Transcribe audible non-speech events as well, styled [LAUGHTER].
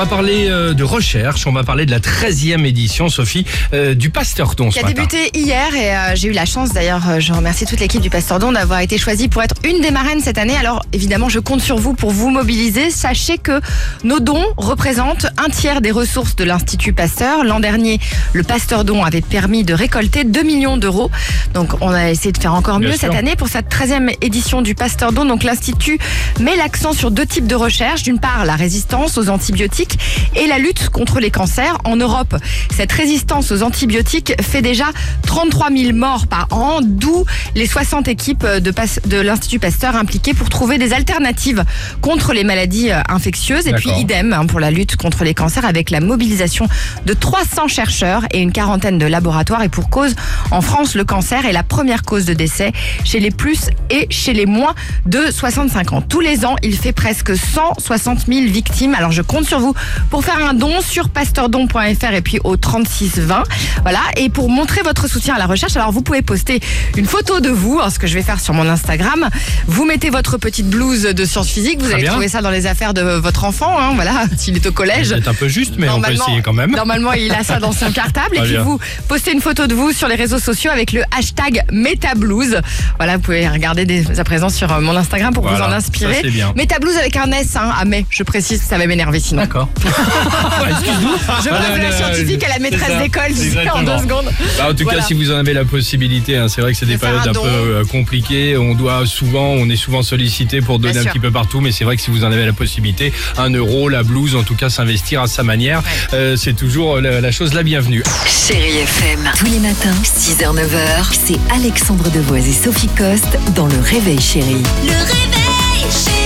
va parler euh, de recherche, on va parler de la 13e édition, Sophie, euh, du Pasteur Don qui a matin. débuté hier et euh, j'ai eu la chance d'ailleurs, euh, je remercie toute l'équipe du Pasteur Don d'avoir été choisie pour être une des marraines cette année. Alors évidemment, je compte sur vous pour vous mobiliser. Sachez que nos dons représentent un tiers des ressources de l'Institut Pasteur. L'an dernier, le Pasteur Don avait permis de récolter 2 millions d'euros. Donc on a essayé de faire encore Bien mieux sûr. cette année pour cette 13e édition du Pasteur Don. Donc l'Institut met l'accent sur deux types de recherche. D'une part, la résistance aux antibiotiques et la lutte contre les cancers. En Europe, cette résistance aux antibiotiques fait déjà 33 000 morts par an, d'où les 60 équipes de, l'Institut Pasteur impliquées pour trouver des alternatives contre les maladies euh, infectieuses. Et puis idem hein, pour la lutte contre les cancers avec la mobilisation de 300 chercheurs et une quarantaine de laboratoires. Et pour cause, en France, le cancer est la première cause de décès chez les plus et chez les moins de 65 ans. Tous les ans, il fait presque 160 000 victimes. Alors je compte sur vous pour faire un don sur pasteurdon.fr et puis au 3620. Voilà. Et pour montrer votre soutien à la recherche, alors vous pouvez poster une photo de vous, hein, ce que je vais faire sur mon Instagram. Vous mettez votre petite blouse de sciences physiques. Vous Très allez bien. trouver ça dans les affaires de votre enfant. hein, voilà, [LAUGHS] s'il est au collège. C'est un peu juste, mais on peut essayer quand même. Normalement, il a ça dans son [LAUGHS] cartable. et puis bien. vous postez une photo de vous sur les réseaux sociaux avec le hashtag MetaBlues. Voilà, vous pouvez regarder dès à présent sur euh, mon Instagram pour Voilà, vous en inspirer. MetaBlues avec un S, hein, à mai, je précise, ça va m'énerver sinon. D'accord. Excuse-nous. Je passe de la scientifique à la maîtresse d'école, en deux secondes. Bah, en tout Voilà. cas, si vous en avez la possibilité, hein, c'est vrai que c'est des périodes un peu euh, compliquées. On doit souvent, on est souvent sollicité pour donner Bien un sûr. petit peu partout, mais c'est vrai que si vous en avez la possibilité, un euro, la blouse, en tout cas, s'investir à sa manière, euh, c'est toujours la, la chose la bienvenue. Chérie FM. Tous les matins, 6h, 9h, c'est Alexandre Devoise et Sophie Coste dans Le Réveil Chérie. Le réveil, chérie